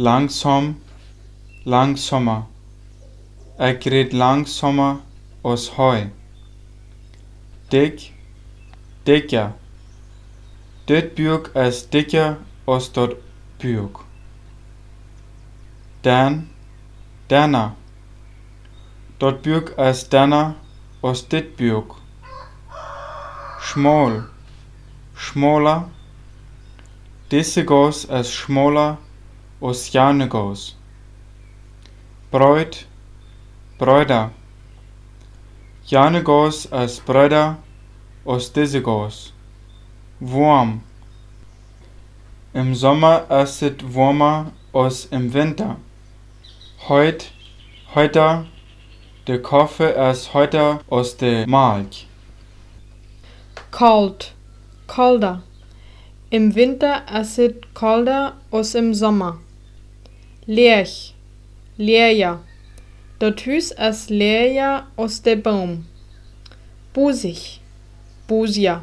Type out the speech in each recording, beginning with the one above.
langsom, langsammer. Ik reed langsamer als hij. Dik, dikker. Dit buik is dikker als dat buik. Dan, danner. Dat buik is danner als dit buik. Schmal, schmaler. Deze goos is schmaler Jane goos is bruider als deze goos. Warm. Im Sommer ist es warmer als im Winter. Heut, heute, de Kaffee ist heute aus der Milch. Kalt, kalder. Im Winter ist es kalder als im Sommer. Lerch. Dat Hus ist leer als der Baum. Busig, busia.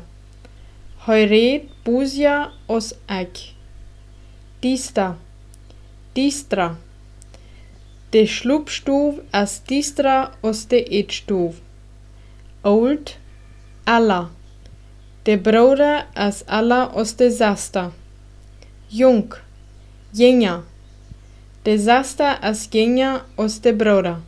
Heuret busia aus Eck. Dista, distra. De Schlupfstuf ist distra aus de Eetstuf. Old, alla. De Bruder ist alla aus de Sasta. Jung, jenja. De Sasta ist jenja aus de Bruder.